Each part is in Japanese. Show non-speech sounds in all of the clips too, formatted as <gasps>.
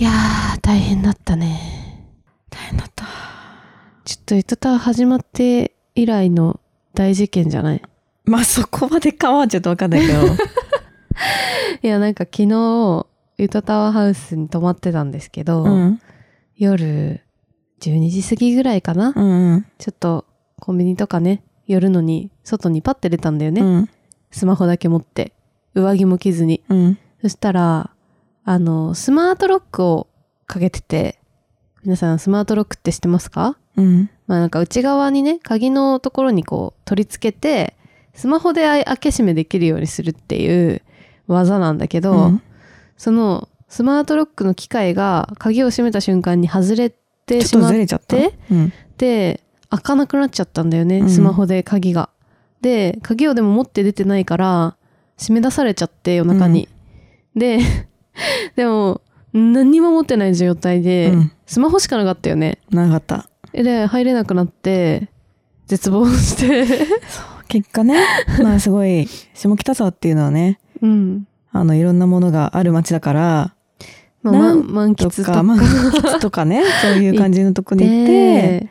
いやー大変だったね大変だった。ちょっとゆとたわ始まって以来の大事件じゃない？まあそこまでかはちょっとわかんないけど。<laughs> いやなんか昨日ゆとたわハウスに泊まってたんですけど、うん。夜12時過ぎぐらいかな、うんうん。ちょっとコンビニとかね寄るのに外にパッて出たんだよね、うん。スマホだけ持って上着も着ずにうん。そしたらあのスマートロックをかけてて皆さんスマートロックって知ってますか？うん。まあなんか内側にね鍵のところにこう取り付けてスマホで開け閉めできるようにするっていう技なんだけど、うんそのスマートロックの機械が鍵を閉めた瞬間に外れてしまっ。てうん。で開かなくなっちゃったんだよね、うんスマホで鍵が。で鍵をでも持って出てないから締め出されちゃって夜中に。で <laughs> でも何にも持ってない状態で、うんスマホしかなかったよね。なかった。で入れなくなって絶望して結果ね、<laughs> まあすごい、下北沢っていうのはね、うんあの、いろんなものがある街だから、まあ、ま満喫とか満喫とかね、<laughs> そういう感じのとこに行って、で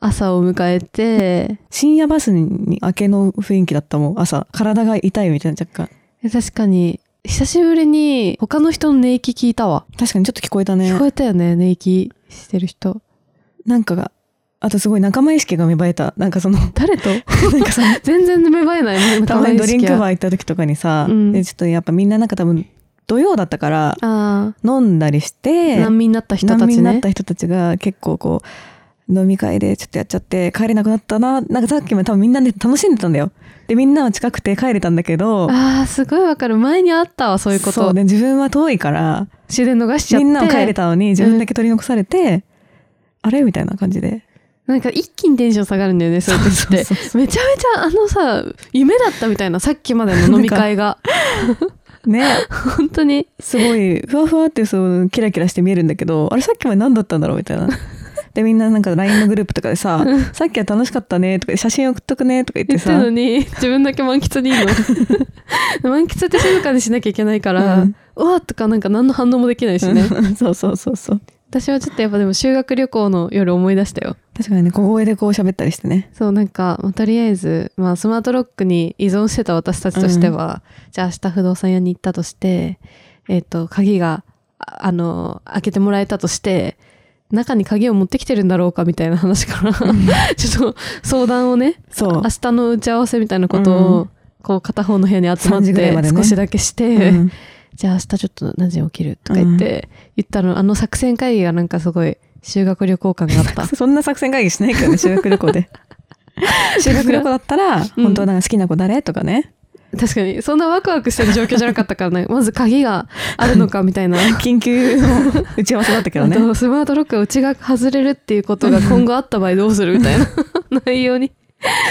朝を迎えて深夜バスに明けの雰囲気だったもん、朝。体が痛いみたいな若干。確かに久しぶりに他の人の寝息聞いたわ、確かにちょっと聞こえたね。聞。こえたよね寝息してる人。なんかが、あとすごい仲間意識が芽生えた。なんかその、誰と？<laughs> なんかその、<laughs> 全然芽生えないね <laughs> たまにドリンクバーー行った時とかにさ、うん。でちょっとやっぱみんななんか多分、土曜だったから、あ飲んだりして、あ難民になった人た難民ちねになった人たちが結構こう飲み会でちょっとやっちゃって帰れなくなったな。なんかさっきも多分みんなで楽しんでたんだよ。でみんなは近くて帰れたんだけどあーすごいわかる。前にあったわそういうこと。そうで自分は遠いから終電逃しちゃって。みんなは帰れたのに自分だけ取り残されて、あれ？みたいな感じで。なんか一気にテンション下がるんだよねそういう時って。めちゃめちゃあのさ夢だったみたいなさっきまでの飲み会が。<laughs> ね。本当に。すごいふわふわってそうキラキラして見えるんだけどあれさっきまで何だったんだろうみたいな。でみんななんか LINE のグループとかでさ「さっきは楽しかったね」とか「写真送っとくね」とか言って言ってのに自分だけ満喫にいいの満喫って静かにしなきゃいけないから、うん。うわーとかなんか何の反応もできないしね。<laughs> そうそうそうそう。私はちょっとやっぱでも修学旅行の夜思い出したよ。確かにね小声でこう喋ったりしてね。そうなんか、まあ、とりあえず、まあ、スマートロックに依存してた私たちとしては、じゃあ明日不動産屋に行ったとしてえっ、と鍵がああの開けてもらえたとして中に鍵を持ってきてるんだろうかみたいな話から、ちょっと相談をねそう。明日の打ち合わせみたいなことを、うん。こう片方の部屋に集まっ3時ぐらいて少しだけして、うん。じゃあ明日ちょっと何時に起きるとか言って、言ったのあの作戦会議がなんかすごい修学旅行感があった。<laughs> そんな作戦会議しないけどね、修学旅行で。<laughs> 修学旅行だったら、うん。本当なんか好きな子誰？とかね。確かにそんなワクワクしてる状況じゃなかったからね。<laughs> まず鍵があるのかみたいな。緊急の打ち合わせだったけどね。スマートロックが内が外れるっていうことが今後あった場合どうするみたいな。<laughs> 内容に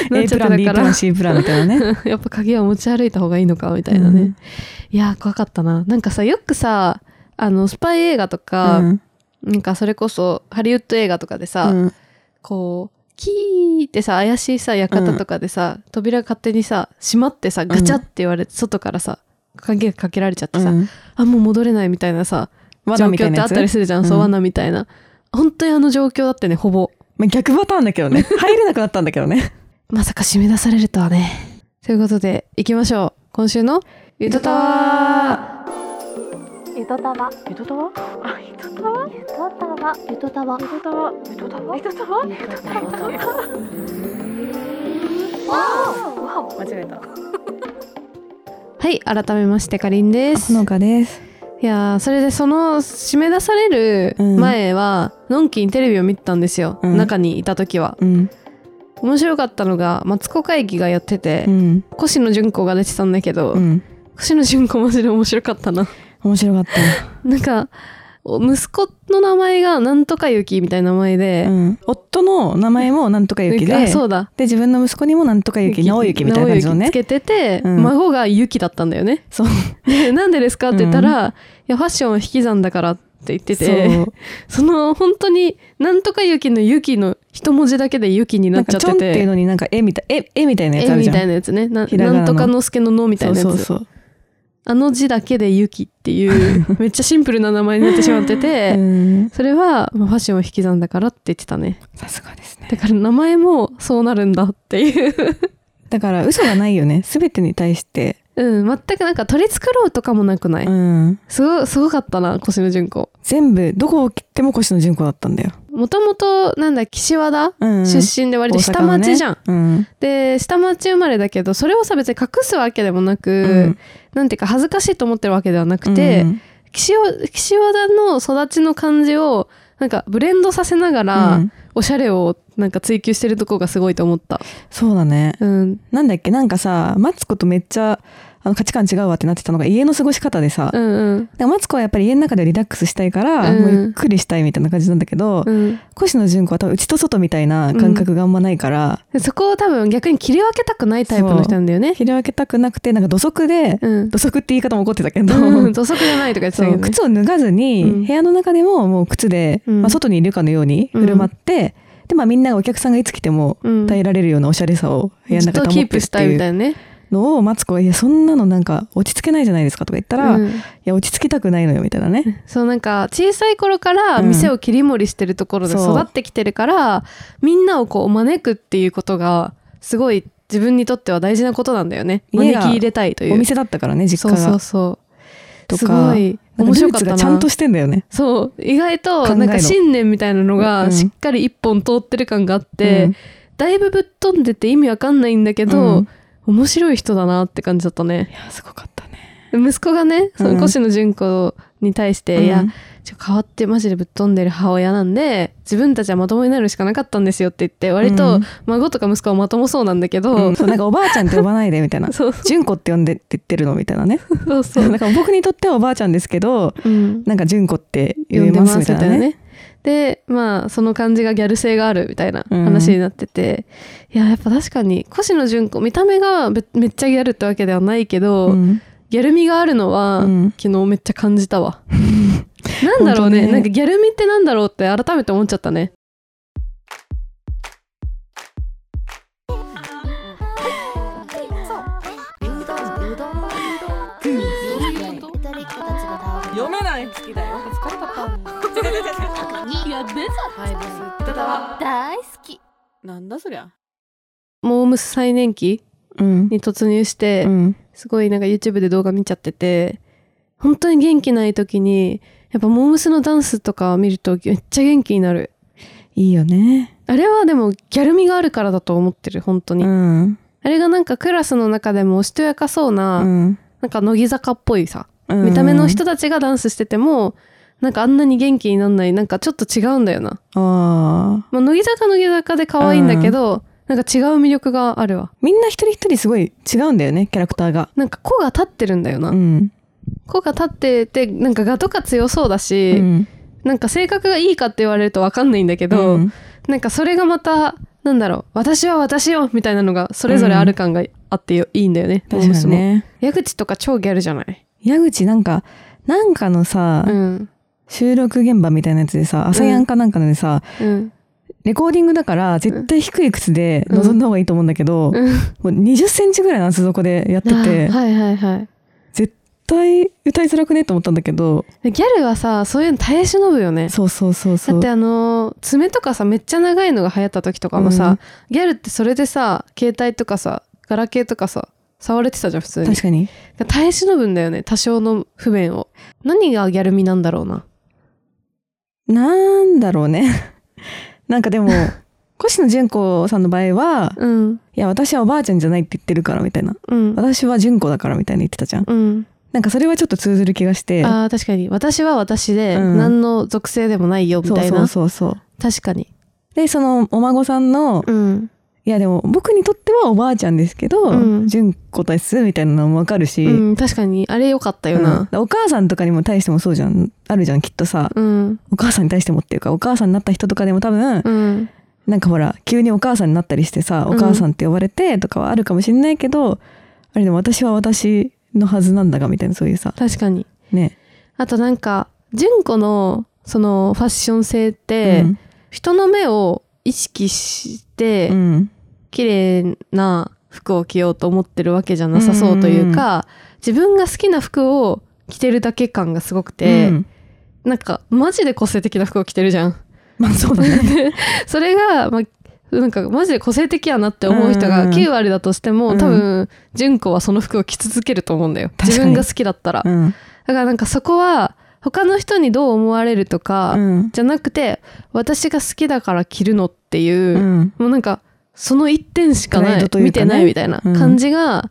なっ A ちゃプラン、B たからプラン、C プランみたいなね。<laughs> やっぱ鍵は持ち歩いた方がいいのかみたいなね、うん。いやー怖かったな。なんかさよくさあのスパイ映画とか、うん。なんかそれこそハリウッド映画とかでさ、うん。こうキーってさ怪しいさ館とかでさ、扉勝手にさ閉まってさガチャって言われて、外からさ鍵がかけられちゃってさ、うん。あもう戻れないみたいなさ状況ってあったりするじゃん、そううん罠みたいな。本当にあの状況だってねほぼ。まあ逆パターンだけどね。<laughs> 入れなくなったんだけどね。まさか締め出されるとはね。ということで行きましょう。今週の「ゆとたわゆとたわ。ゆとたわ？あゆとたわ？ゆとたわ。ゆとたわ。ゆとたわ？ゆとたわ？ゆとたわ？ゆとたわ。<laughs> わお。間違えた。」はい改めましてかりんです。ほのかです。いやーそれでその締め出される前は、のんきにテレビを見てたんですよ、うん。中にいた時は。うん。面白かったのがマツコ会議がやってて、うん。越野純子が出てたんだけど、うん。越野純子マジで面白かったな面白かった。<laughs> なんかお息子の名前がなんとかゆきみたいな名前で、うん。夫の名前もなんとかゆきで、あそうだで、自分の息子にもなんとかゆき、直ゆきみたいな感じのねつ。けてて、うん孫がゆきだったんだよねそう。でなんでですかって言ったら、いやファッションは引き算だからって言ってて <laughs> その本当になんとかゆきのゆきの一文字だけでゆきにななんっちゃってかちょんっていうてのになんか絵みたい、絵、絵みたいなやつあるじゃん。絵みたいなやつねななんとかのすけののみたいなやつそうそうそう。あの字だけでユキっていう <laughs> めっちゃシンプルな名前になってしまってて、うん。それは、まあ、ファッションを引き算だからって言ってたね。さすがですね。だから名前もそうなるんだっていう。だから嘘がないよね。全てに対してうん全くなんか取り繕うとかもなくない、うん。すごすごかったな腰野純子全部どこを切っても越野純子だったんだよ、もともとなんだ岸和田？うん、出身で割と下町じゃん、大阪のねうん。で下町生まれだけどそれをさ別に隠すわけでもなく、うん。なんていうか恥ずかしいと思ってるわけではなくて、うん。岸和岸和田の育ちの感じをなんかブレンドさせながら、うん。おしゃれをなんか追求してるとこがすごいと思った。そうだね。うん、なんだっけ？なんかさマツコとめっちゃあの価値観違うわってなってたのが家の過ごし方でさ、うんうん。でマツコはやっぱり家の中でリラックスしたいから、うん。もうゆっくりしたいみたいな感じなんだけど、うん。越野純子は多分内と外みたいな感覚があんまないから、でそこを多分逆に切り分けたくないタイプの人なんだよね。切り分けたくなくてなんか土足で、うん、土足って言い方も怒ってたけど、うん、<laughs> 土足じゃないとか言ってたけどね。靴を脱がずに、うん。部屋の中でももう靴で、うん。まあ、外にいるかのように振る舞って、でまあみんながお客さんがいつ来てもうん。耐えられるようなおしゃれさを部屋の中で保ってるっキープしたいみていうたいなね。のをマツコが「いやそんなのなんか落ち着けないじゃないですか」とか言ったら「いうん。や落ち着きたくないのよ」みたいなね。そうなんか小さい頃から店を切り盛りしてるところでそう。育ってきてるから、みんなをこう招くっていうことがすごい自分にとっては大事なことなんだよね。家が招き入れたいという。お店だったからね実そうそう家が。そうすとか面白かったちゃんとしてんだよね。そう。意外となんか信念みたいなのうん。がしっかり一本通ってる感があって、うん。だいぶぶっ飛んでて意味わかんないんだけど、うん面白い人だなって感じだったね。いやすごかったね。息子がねそのうん。越野純子に対して、うん。いやちょ変わってマジでぶっ飛んでる母親なんで自分たちはまともになるしかなかったんですよって言って割とうん。孫とか息子はまともそうなんだけど、うん。そうなんかおばあちゃんって呼ばないでみたいな。<laughs> そう。純子って呼んでって言ってるのみたいな。ね。そうそう、だから僕にとってはおばあちゃんですけどうん、なんか純子って呼んで言えまますみたいなね。ね。でまあその感じがギャル性があるみたいな話になってて、いややっぱ確かに越野純子見た目がべめっちゃギャルってわけではないけど、うんギャル味があるのは、うん昨日めっちゃ感じたわ。<laughs> なんだろうねねなんかギャル味ってなんだろうって改めて思っちゃったね。大好きなんだそりゃ。モームス最年期うん。に突入して、うん。すごいなんか YouTube で動画見ちゃってて本当に元気ない時にやっぱモームスのダンスとか見るとめっちゃ元気になる。いいよね。あれはでもギャル味があるからだと思ってる本当に、うん。あれがなんかクラスの中でもおしとやかそうな、うん。なんか乃木坂っぽいさうん見た目の人たちがダンスしててもなんかあんなに元気になんないなんかちょっと違うんだよな、ああ。まあ、乃木坂乃木坂で可愛いんだけど、なんか違う魅力があるわみんな一人一人すごい違うんだよね、キャラクターが。なんか子が立ってるんだよな、うん。子が立っててなんか画とか強そうだし、うん。なんか性格がいいかって言われると分かんないんだけど、うんなんかそれがまたなんだろう私は私よみたいなのがそれぞれある感があってよいいんだよね、確かにね。矢口とか超ギャルじゃない？矢口なんか、なんかのさ、うん収録現場みたいなやつでさ、朝やんかなんかのでさ、うん。レコーディングだから絶対低い靴で臨んだ方がいいと思うんだけど、うん。もう20センチぐらいの厚底でやってて、あはいはいはい。絶対歌いづらくねと思ったんだけど、でギャルはさそういうの耐え忍ぶよね。そうそうそうそう。だってあのー爪とかさめっちゃ長いのが流行った時とかもさ、うん。ギャルってそれでさ携帯とかさガラケーとかさ触れてたじゃん普通に。確かに。耐え忍ぶんだよね多少の不便を。何がギャル味なんだろうななんだろうね。<laughs> なんかでも、<laughs> 越野純子さんの場合は、うんいや、私はおばあちゃんじゃないって言ってるからみたいな。うん私は純子だからみたいな言ってたじゃん。うんなんかそれはちょっと通ずる気がして。あー確かに私は私でうん何の属性でもないよみそうそたいな、うそうそう。確かにで、そのお孫さんの、やでも僕にとってはおばあちゃんですけど、うん純子ですみたいなのもわかるし、うん確かにあれ良かったようんなお母さんとかにも対してもそうじゃん。あるじゃん、きっとさ。うんお母さんに対してもっていうか、お母さんになった人とかでも多分、うんなんかほら、急にお母さんになったりしてさ、うんお母さんって呼ばれてとかはあるかもしれないけど、あれでも私は私のはずなんだがみたいなそういうさ、確かにね。あとなんか純子のそのファッション性って、うん人の目を意識して、うん。綺麗な服を着ようと思ってるわけじゃなさそうというか、自分が好きな服を着てるだけ感がすごくて、うん。なんかマジで個性的な服を着てるじゃん。まあそうだね。で <laughs> それが、まあ、なんかマジで個性的やなって思う人がうんうん9割だとしても、うん。多分純子はその服を着続けると思うんだよ。自分が好きだったら、だうん。からなんかそこは他の人にどう思われるとか、うん。じゃなくて私が好きだから着るのっていう、うん。もうなんかその一点しかない、ね。見てないみたいなうん。感じが、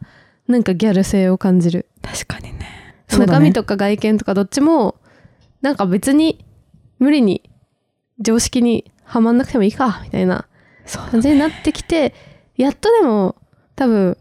なんかギャル性を感じる、確かにね。中ね。身とか外見とかどっちもなんか別に無理に常識にはまんなくてもいいかみたいな感じになってきてやっとでも多分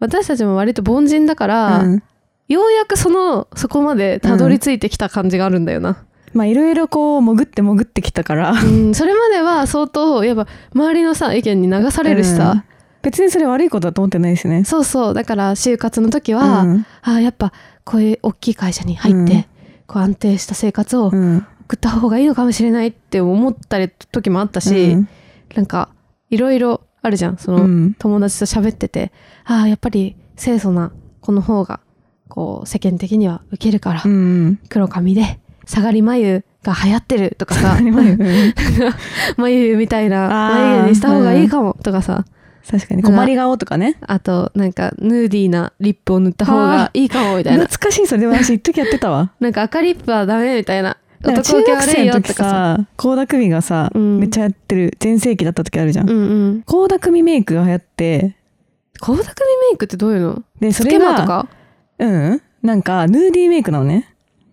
私たちも割と凡人だから、うん。ようやくそのそこまでたどり着いてきた感じがあるんだよな、まあいろいろこう潜って潜ってきたから。うん、それまでは相当やっぱ周りのさ意見に流されるしさ、別にそれ悪いことだと思ってないしね。そうそう。だから就活の時は、うん。ああやっぱこういう大きい会社に入って、うん。こう安定した生活をうん。送った方がいいのかもしれないって思ったり時もあったし、うん。なんかいろいろあるじゃん。その、うん。友達と喋っててああやっぱり清楚な子の方がこう世間的には受けるから、うん。黒髪で下がり眉が流行ってるとかさ。眉。<laughs> みたいな眉毛にした方がいいかもとかさ。確かに。困り顔とかね。あとなんかヌーディーなリップを塗った方がいいかもみたいな。懐かしいそれでも私一時やってたわ。<laughs> なんか赤リップはダメみたいな男受生の時悪いよとかさ。さ倖田來未がさ、うん。めっちゃやってる全盛期だった時あるじゃん。うんうん。倖田來未メイクが流行って。倖田來未メイクってどういうの？でそれつけまとがか？うん。なんかヌーディーメイクなのね。で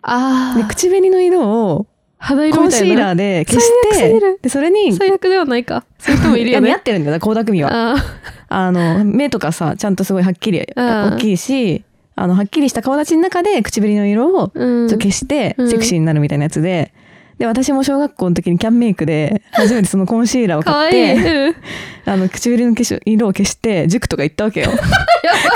ああ口紅の色を肌色コンシーラーで消してでそれに最悪ではないか。そういう人もいる？よねや似合ってるんだよ。倖田來未は。ああの目とかさちゃんとすごいはっきりうん大きいしあのはっきりした顔立ちの中で口紅の色をちょっと消してうん。セクシーになるみたいなやつで、で私も小学校の時にキャンメイクで初めてそのコンシーラーを買っていい、うん。<laughs> あの唇の色を消して塾とか行ったわけよ。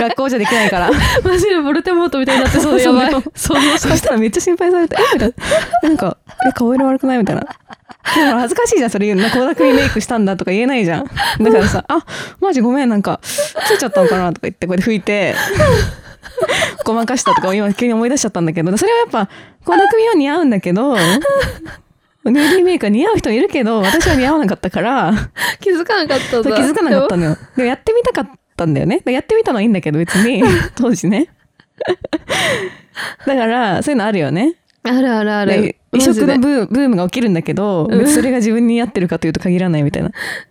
学校じゃできないから。マジでボルテモートみたいになってそうでやばい。そしそしたらめっちゃ心配されて「えみたいな。なんか「え顔色悪くない?」みたいな。でも恥ずかしいじゃんそれ言うの。倖田來未メイクしたんだとか言えないじゃん。だからさ「あマジごめんなんかついちゃったのかな」とか言ってこうやって拭いてごまかしたとか今急に思い出しちゃったんだけどそれはやっぱ倖田來未は似合うんだけど <laughs> ヌーディーメイクは似合う人いるけど私は似合わなかったから気づかなかったそう気づかなかったのよ。でもやってみたかったんだよね。でやってみたのはいいんだけど別に <laughs> 当時ね。だからそういうのあるよね。あるあるあでる異色のブームが起きるんだけど、それが自分に合ってるかというと限らないみたいな。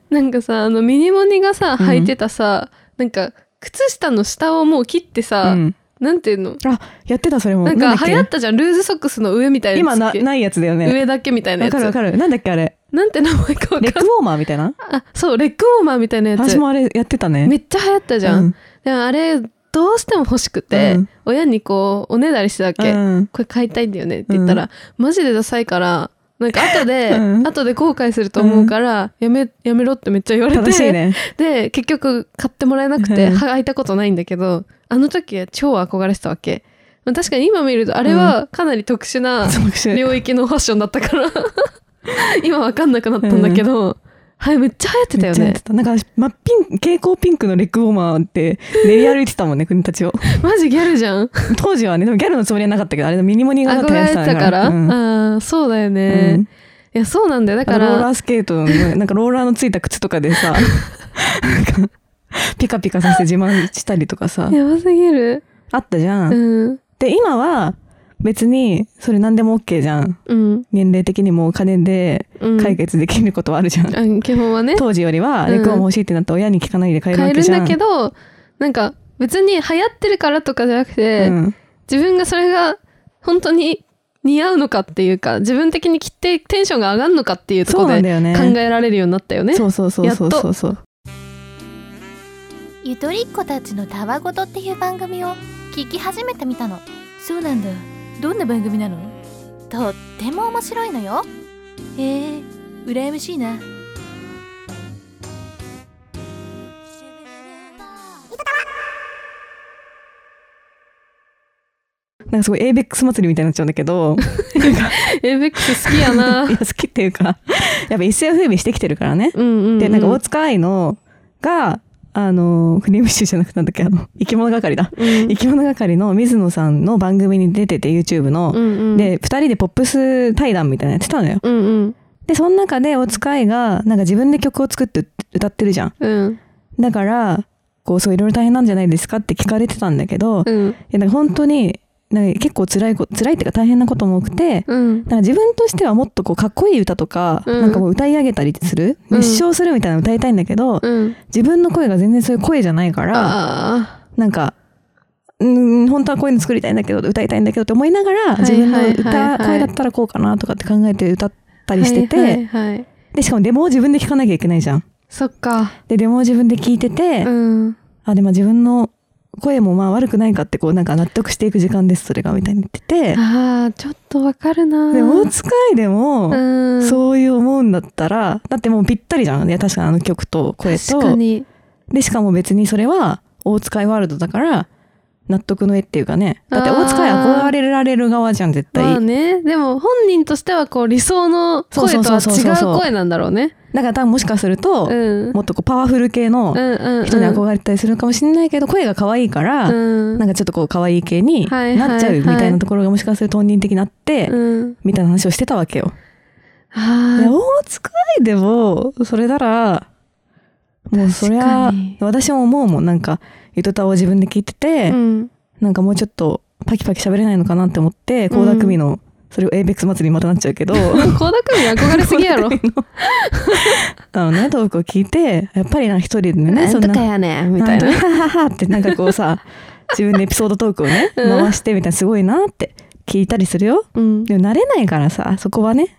なんかさあのミニモニがさうん。履いてたさ、なんか靴下の下をもう切ってさ、うんなんていうの？あやってたそれも。なんか流行ったじゃんルーズソックスの上みたいなやつ今なないやつだよね。上だけみたいなやつわかるわかる。なんだっけあれ？なんて名前かレッグウォーマーみたいな？あそうレッグウォーマーみたいなやつ私もあれやってたね。めっちゃ流行ったじゃん、うんでもあれどうしても欲しくて、うん親にこうおねだりしてたわけ、うんこれ買いたいんだよねって言ったら、マジでダサいからなんか後で、<laughs> うん。後で後悔すると思うから、やめやめろってめっちゃ言われてね。<laughs> で結局買ってもらえなくてうん。履いたことないんだけどあの時は超憧れてたわけ。まあ確かに今見るとあれはかなり特殊な <laughs> 領域のファッションだったから今わかんなくなったんだけど、はいめっちゃ流行ってたよね。なんか真っピン蛍光ピンクのレッグウォーマーって <laughs> 練り歩いてたもんね国たちを。<laughs> マジギャルじゃん。当時はねでもギャルのつもりはなかったけどあれのミニモニがだ憧れてたから、うん。ああそうだよね、うん。いやそうなんだよ。だからローラらースケートのなんかローラーのついた靴とかでさ <laughs> なんかピカピカさせて自慢したりとかさ。やばすぎる。あったじゃん、うん。で今は別にそれ何でも OK じゃん。うん。年齢的にもお金でうん。解決できることはあるじゃん、あ基本はね。当時よりはうんレクオン欲しいってなったら親に聞かないで買える買えるんわけじゃん。だけどなんか別に流行ってるからとかじゃなくて、うん。自分がそれが本当に似合うのかっていうか自分的に着てテンションが上がるのかっていうところで考えられるようになったよね。そうそうそうそうそうそう。ゆとりっ子たちのたわごとっていう番組を聞き始めてみたの。そうなんだどんな番組なの？とっても面白いのよ。へえ羨ましいな。なんかすごい ABEX 祭りみたいになっちゃうんだけど。<laughs> エイベックス好きやな。<laughs> いや。好きっていうかやっぱ一世を風靡してきてるからね。うんうんうん、でなんか大塚愛のがあのクリームシチューじゃなくてなんだっけあの生き物係だ、うん。生き物係の水野さんの番組に出てて YouTube の、うんうん、で2人でポップス対談みたいなのやってたのよ。うんうん。でその中でお使いがなんか自分で曲を作って歌ってるじゃん。うん。だからこうそういろいろ大変なんじゃないですかって聞かれてたんだけど、いうん。やなんか本当に結構辛いこ辛いっていうか大変なことも多くて、うん。なんか自分としてはもっとこうかっこいい歌とか、うん。なんかもう歌い上げたりする？うん。熱唱するみたいなの歌いたいんだけど、うん。自分の声が全然そういう声じゃないからあなんかうん本当はこういうの作りたいんだけど歌いたいんだけどって思いながら自分の歌声だったらこうかなとかって考えて歌ったありしてて、はいはいはいでしかもデモを自分で聴かなきゃいけないじゃん。そっか。でデモを自分で聴いてて、うん。あでも自分の声もまあ悪くないかってこうなんか納得していく時間ですそれがみたいに言ってて。あーちょっとわかるな。で大使いでも、うん。そういう思うんだったらだってもうぴったりじゃん。いや確かにあの曲と声と。確かに。でしかも別にそれは大使いワールドだから納得の絵っていうかね。だって大使い憧れられる側じゃん絶対、まあね。でも本人としてはこう理想の声とは違う。声なんだろうねだから多分もしかすると、うん。もっとこうパワフル系のうんうんうん。人に憧れたりするかもしれないけど、声が可愛いから、うん。なんかちょっとこう可愛い系にはいなっちゃうみたいなところがもしかすると本人的になって、うん。みたいな話をしてたわけよ。大使いでもそれならもうそりゃ私も思うもん。なんかゆとたを自分で聞いてて、うん。なんかもうちょっとパキパキ喋れないのかなって思って倖田來未のそれを ABEX 祭りにまたなっちゃうけど。<laughs> 倖田來未憧れすぎやろ。<laughs> あのねトークを聞いてやっぱりな一人でねなんとかやねんみたいな。ははははってなんかこうさ <laughs> 自分でエピソードトークをねうん。回してみたいなすごいなって聞いたりするよ。うん。でも慣れないからさそこはね。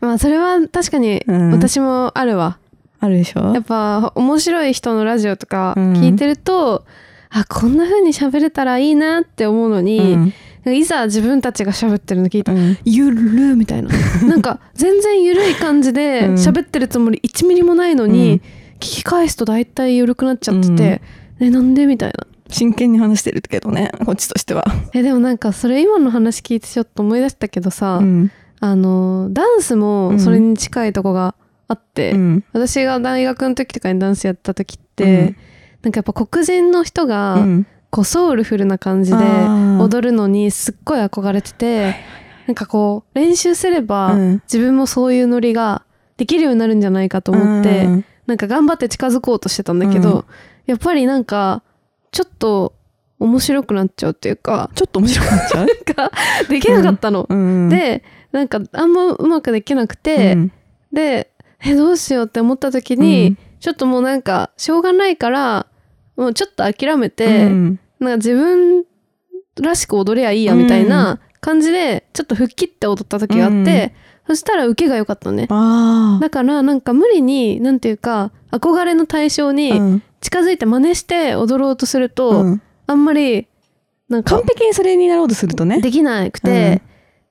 まあそれは確かにうん。私もあるわ。あるでしょ？やっぱ面白い人のラジオとかうん。聞いてると、あこんな風に喋れたらいいなって思うのに、うんいざ自分たちが喋ってるの聞いて、うん。ゆるみたいな。<laughs> なんか全然ゆるい感じでうん。喋ってるつもり1ミリもないのに、聞き返すと大体ゆるくなっちゃってて、えなんでみたいな。真剣に話してるけどねこっちとしては、えでもなんかそれ今の話聞いてちょっと思い出したけどさ、うん。あのダンスもそれに近いとこがあって、うん。私が大学の時とかにダンスやった時って、うん。なんかやっぱ黒人の人が、うんこうソウルフルな感じで踊るのにすっごい憧れててなんかこう練習すればうん。自分もそういうノリができるようになるんじゃないかと思ってうん。なんか頑張って近づこうとしてたんだけうん。どやっぱりなんかちょっと面白くなっちゃうっていうかちょっと面白くなっちゃう、<laughs> なんかできなかったの。うん、でなんかあんまうまくできなくて、うん。でえどうしようって思った時に、うん。ちょっともうなんかしょうがないからもうちょっと諦めて、うんなんか自分らしく踊りゃいいやみたいな感じでちょっと吹っ切って踊った時があって、そしたら受けが良かったのね。あだからなんか無理になんていうか憧れの対象あ、にうん。近づいて真似して踊ろうとすると、うん。あんまりなんか完璧にそれになろうとするとねできなくて、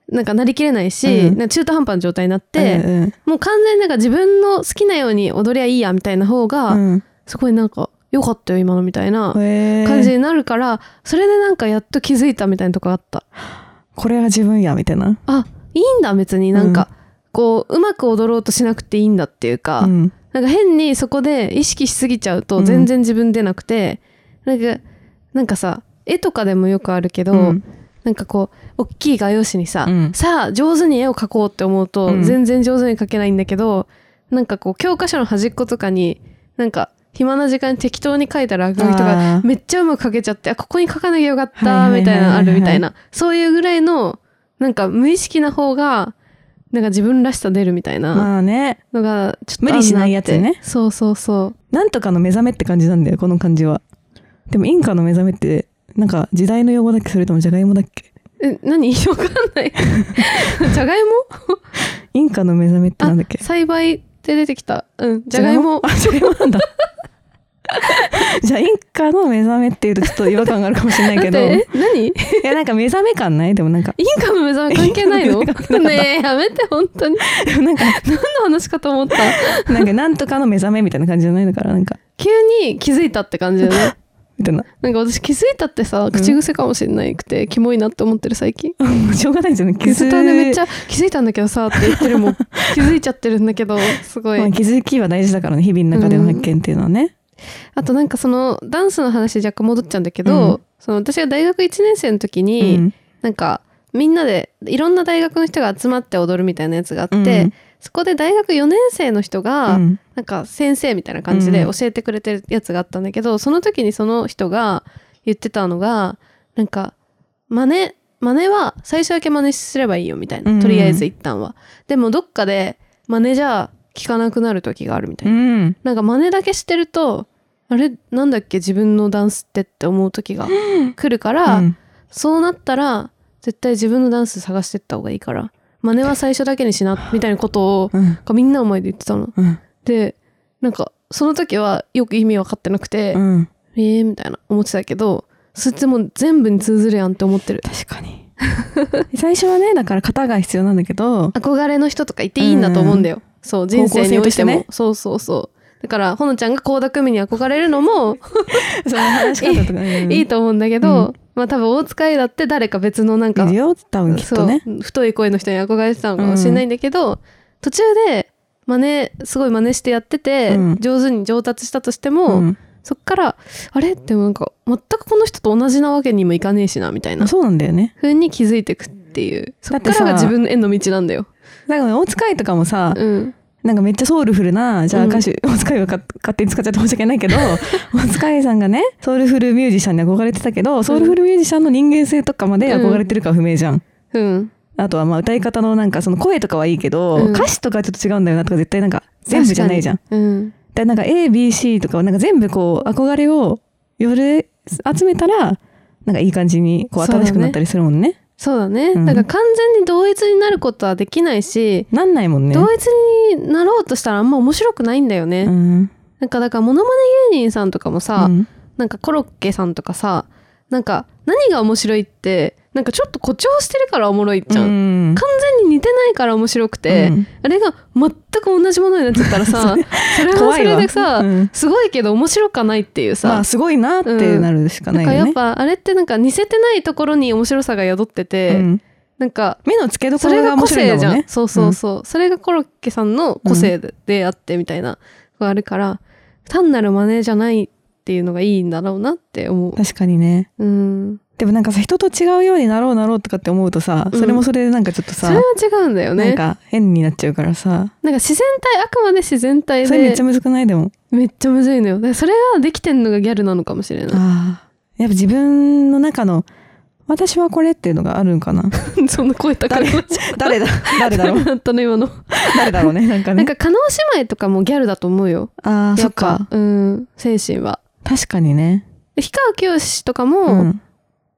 なんかなりきれないし、中途半端な状態になって、うんうん。もう完全になんか自分の好きなように踊りゃいいやみたいな方が、うん。すごいなんか良かったよ今のみたいな感じになるから、それでなんかやっと気づいたみたいなとこあった。これは自分やみたいな、あいいんだ別に。なんか、こううまく踊ろうとしなくていいんだっていうか、うん。なんか変にそこで意識しすぎちゃうとうん。全然自分出なくて、なんかなんかさ絵とかでもよくあるけど、うん。なんかこう大きい画用紙にさ、うん。さあ上手に絵を描こうって思うと、うん。全然上手に描けないんだけどなんかこう教科書の端っことかになんか暇な時間に適当に描いた落書きとあかー。めっちゃうまく描けちゃってあここに描かなきゃよかったみたいなのあるみたいな。そういうぐらいのなんか無意識な方がなんか自分らしさ出るみたいなまあね。のがちょっと無理しないやつね。そうそうそう。なんとかの目覚めって感じなんだよこの感じは。でもインカの目覚めってなんか時代の用語だっけそれともじゃがいもだっけえ何？<laughs> わかんない。<laughs> じゃがいも？インカの目覚めってなんだっけ栽培で出てきた。うんじゃがいも？あじゃがいもなんだ <laughs> じゃあインカの目覚めっていうとちょっと違和感があるかもしれないけど。何？<laughs> やなんか目覚め感ない？でもなんか。インカの目覚め関係ないのねえやめて本当に。なんか何の話かと思った。なんかなんとかの目覚めみたいな感じじゃないのからなんか。急に気づいたって感じだよね。<laughs> みたいな。なんか私気づいたってさ口癖かもしれなくて、キモいなって思ってる最近。しょうがないですよね。インスタでめっちゃ、ゃ気づいたんだけどさって言ってるもん。気づいちゃってるんだけどすごい、まあ、気づきは大事だからね日々の中での発見っていうのはね、あとなんかそのダンスの話若干戻っちゃうんだけど、うん。その私が大学1年生の時うに、ん。なんかみんなでいろんな大学の人が集まって踊るみたいなやつがあって、うん。そこで大学4年生の人が、うん。なんか先生みたいな感じでうん教えてくれてるやつがあったんだけど、その時にその人が言ってたのがなんか真似真似は最初だけ真似すればいいよみたいな、うん。とりあえず一旦は。でもどっかで真似じゃ効かなくなる時があるみたいうな、ん。なんか真似だけしてるとあれなんだっけ自分のダンスってって思う時が <gasps> 来るから、うん。そうなったら絶対自分のダンス探してった方がいいから真似は最初だけにしなみたいなことをうん。みんなの前で言ってたの。うん。でなんかその時はよく意味分かってなくて、うん。えーみたいな思ってたけどそいつもう全部に通ずるやんって思ってる。確かに。<laughs> 最初はねだから型が必要なんだけど。憧れの人とかいていいんだと思うんだよ、そう人生においても。ね。そうそうそう。だからほのちゃんが倖田來未に憧れるのも <laughs> その話し方とか。<laughs> ねいいと思うんだけど、まあ多分大塚愛だって誰か別のなんか多分きっとね。そう太い声の人に憧れてたのかもしれないんだけど、途中で真似すごい真似してやってて、うん。上手に上達したとしても、うん。そっからあれ？でもなんか全くこの人と同じなわけにもいかねえしなみたいな。そうなんだよね。風に気づいてくっていう。そっからが自分への道なんだよ。だから大塚愛とかもさ、うん。なんかめっちゃソウルフルなじゃあうん。歌手、大塚愛がか勝手に使っちゃって申し訳ないけど <laughs> 大塚愛さんがねソウルフルミュージシャンに憧れてたけど、ソウルフルミュージシャンの人間性とかまで憧れてるかは不明じゃん。うん。あとはまあ歌い方のなんかその声とかはいいけど、うん。歌詞とかはちょっと違うんだよなとか絶対なんか全部じゃないじゃん。うん。でなんか ABC とかはなんか全部こう憧れをより集めたらなんかいい感じにこう新しくなったりするもんね。そうだね、うんだから完全に同一になることはできないし、なんないもんね。同一になろうとしたらあんま面白くないんだよね。うんなんかだからモノマネ芸人さんとかもさ、うんなんかコロッケさんとかさなんか何が面白いってなんかちょっと誇張してるからおもろいじゃん、うん。完全に似てないから面白くて、うん。あれが全く同じものになっちゃったらさ <laughs> それはそれでさ、うん。すごいけど面白かないっていうさ、まあすごいなってなるしかななんいよね。かやっぱあれってなんか似せてないところに面白さが宿ってて、うん。なんか目の付けどころが面それが個性じゃん、白いんだもんね。そうそう。そう、それがコロッケさんの個性で,、であってみたいなのがあるから単なる真似じゃないっていうのがいいんだろうなって思う。確かにね。うんでもなんかさ人と違うようになろうなろうとかって思うとさ、うんそれもそれでなんかちょっとさ、それは違うんだよねなんか変になっちゃうからさ、なんか自然体あくまで自然体でそれめっちゃむずくない？でも。めっちゃむずいのよだからそれができてんのがギャルなのかもしれなああ。やっぱ自分の中の私はこれっていうのがあるんかな。い <laughs> そんな声高くなっちゃった誰だ？誰だろう？だったの今の？誰だろうねなんかね。なんか加納姉妹とかもギャルだと思うよああそやっか。うん精神は確かにね。で氷川きよしとかも、うん。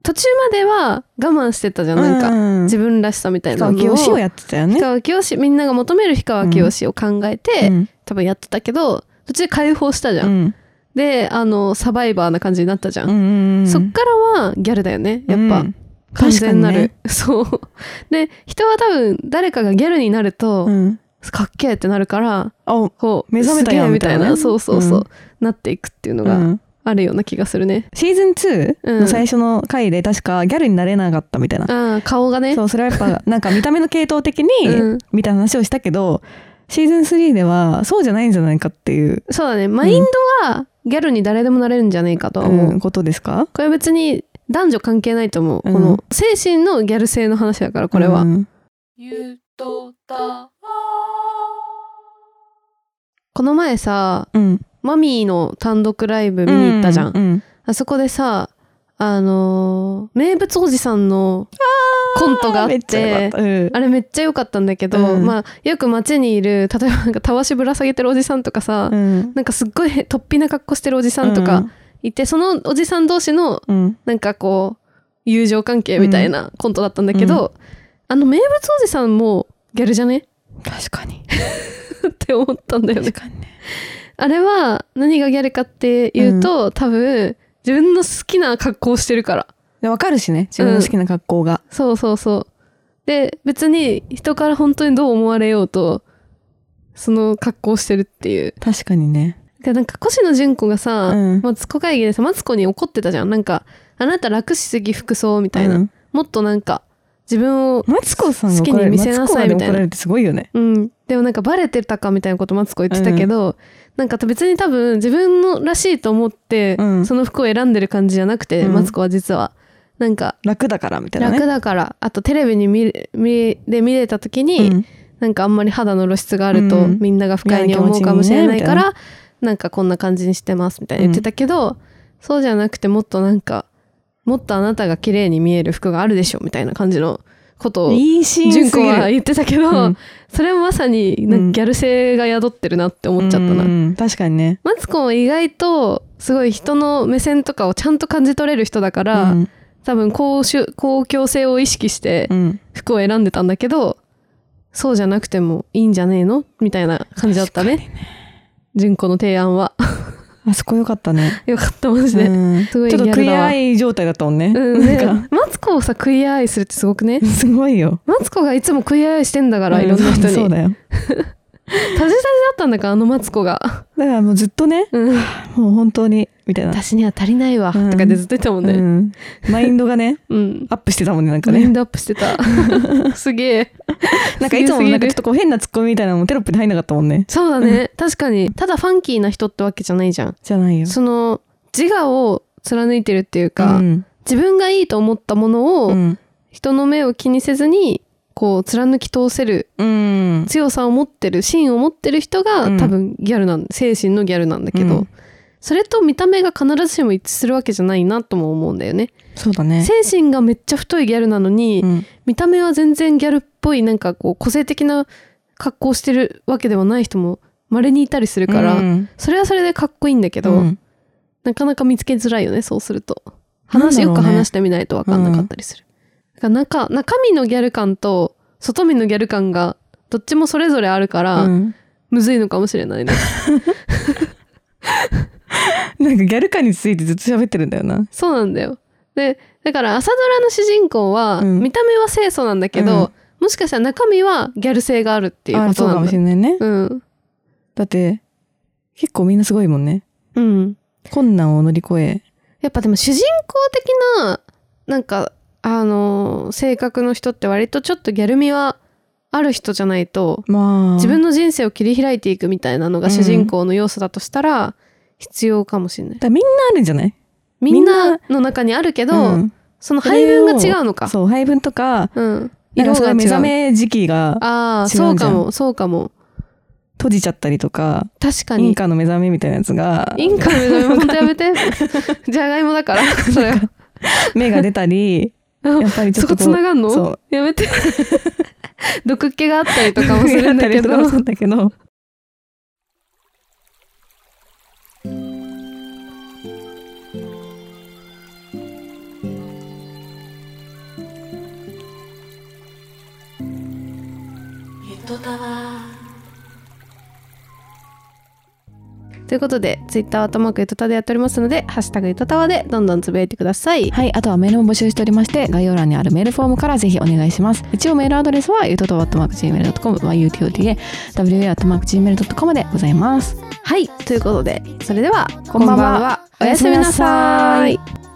途中までは我慢してたじゃんなんか、うん自分らしさみたいなのを。清をやってたよね。氷。川きよしみんなが求める氷川きよしを考えて、うん。多分やってたけど途中で解放したじゃん、うん。であのサバイバーな感じになったじゃん、うんそっからはギャルだよねやっぱ、うん。完全なる、確か <laughs> そう。で人は多分誰かがギャルになると、うん。かっけーってなるからあ、こう目覚めたやんすげーみたいなね。そうそうそう、うん。なっていくっていうのがうんあるような気がするね、シーズン2うん。の最初の回で確かギャルになれなかったみたいな。ああ顔がね。そう、それはやっぱ <laughs> なんか見た目の系統的にうん。みたいな話をしたけど、シーズン3ではそうじゃないんじゃないかっていう、そうだね。マインドはギャルに誰でもなれるんじゃないかとは思う、うん。ことですか？これ別に男女関係ないと思う、うん。この精神のギャル性の話だからこれは、うん。ゆとたこの前さうん。マミーの単独ライブ見に行ったじゃん、うん。あそこでさあのー名物おじさんのコントがあって。うんあれめっちゃ良かったんだけど、うんまあよく街にいる例えばなんかたわしぶら下げてるおじさんとかさ、うんなんかすっごいへ突飛な格好してるおじさんとかいて、そのおじさん同士のうん。なんかこう友情関係みたいなコントだったんだけど、あの名物おじさんもギャルじゃね？確かに。<laughs> って思ったんだよね確。かにね。あれは何がギャルかっていうと、多分自分の好きな格好をしてるから。でわかるしね、自分の好きな格好が。そうそうそう。で別に人から本当にどう思われようとその格好をしてるっていう。確かにね。でなんか越野純子がさ、うんマツコ会議でさマツコに怒ってたじゃんなんかあなた楽しすぎ服装みたいな、うんもっとなんか自分をマツコさんが好きに見せなさいみたいな。すごいよね。うん、でもなんかバレてたかみたいなことマツコ言ってたけど、なんか別に多分自分のらしいと思って、うん。その服を選んでる感じじゃなくて、うん。マツコは実は。なんか楽だからみたいなね。楽だから、あとテレビに見れ見で見れた時に、うん。なんかあんまり肌の露出があると、うん。みんなが不快に思うかもしれないから嫌ななんかこんな感じにしてますみたいな言ってたけど、そうじゃなくてもっとなんかもっとあなたが綺麗に見える服があるでしょみたいな感じのことを純子は言ってたけど、うん。それもまさにギャル性が宿ってるなって思っちゃったな。うん確かにね。マツコは意外とすごい人の目線とかをちゃんと感じ取れる人だから、うん。多分公共性を意識してうん。服を選んでたんだけど、そうじゃなくてもいいんじゃねえのみたいな感じだったね。純子の提案は。あそこよかったね。よかったマジで。うん。すごいちょっとクイアアイ状態だったもんね。うん、ねなんか。マツコをさクイアアイするってすごくね。<laughs> すごいよ。マツコがいつもクイアアイしてんだから、いろんな人に。そうだよタジタジだったんだからあのマツコが。だからもうずっとねうん。もう本当にみたいな私には足りないわ、うんとかでずっと言ってたもんね。うんマインドがねうん。アップしてたもんねなんかねマインドアップしてた。<laughs> すげえ。なんかいつもなんかちょっとこう変なツッコミみたいなのもテロップに入んなかったもんねそうだね。確かに。ただファンキーな人ってわけじゃないじゃん。じゃないよその自我を貫いてるっていうか、うん自分がいいと思ったものを、うん人の目を気にせずにこう貫き通せるうん。強さを持ってる芯を持ってる人が、うん。多分ギャルなん精神のギャルなんだけど、うん。それと見た目が必ずしも一致するわけじゃないなとも思うんだよね。そうだね。精神がめっちゃ太いギャルなのに、うん。見た目は全然ギャルっぽいなんかこう個性的な格好をしてるわけではない人も稀にいたりするから、うん。それはそれでかっこいいんだけど、うん。なかなか見つけづらいよねそうすると。話ね。よく話してみないと分かんなかったりする、中中身のギャル感と外身のギャル感がどっちもそれぞれあるから、うん。むずいのかもしれないね。<laughs> なんかギャル感についてずっと喋ってるんだよな。そうなんだよ。でだから朝ドラの主人公は、うん。見た目は清楚なんだけど、うん。もしかしたら中身はギャル性があるっていうあそうかもことなんだしれないね。うん。だって結構みんなすごいもんね。うん。困難を乗り越え。やっぱでも主人公的ななんかあのー性格の人って割とちょっとギャル味はある人じゃないとまあ。自分の人生を切り開いていくみたいなのが主人公の要素だとしたら必要かもしれない。だみんなあるんじゃない？みんなの中にあるけど、うん。その配分が違うのか。そう配分とかうん。色が目覚め時期がああそうかもそうかも。閉じちゃったりとか確かに。インカの目覚めみたいなやつが。インカの目覚め本当やめて。<laughs> じゃがいもだからそれは。目が出たりあやっぱりちょそこっとこうつながんの？そう。やめて。<laughs> 毒っ気があったりとかもするんだけど。やったりとかもするということで、ツイッターはともくゆとたでやっておりますので、ハッシュタグゆとたわでどんどんつぶやいてください。はいあとはメールも募集しておりまして概要欄にあるメールフォームからぜひお願いします一応メールアドレスはゆととわっとマーク Gmail.com まあ UTOTA WA アットマーク Gmail.com でございますはい、ということで、それでは、こんばんはおやすみなさい。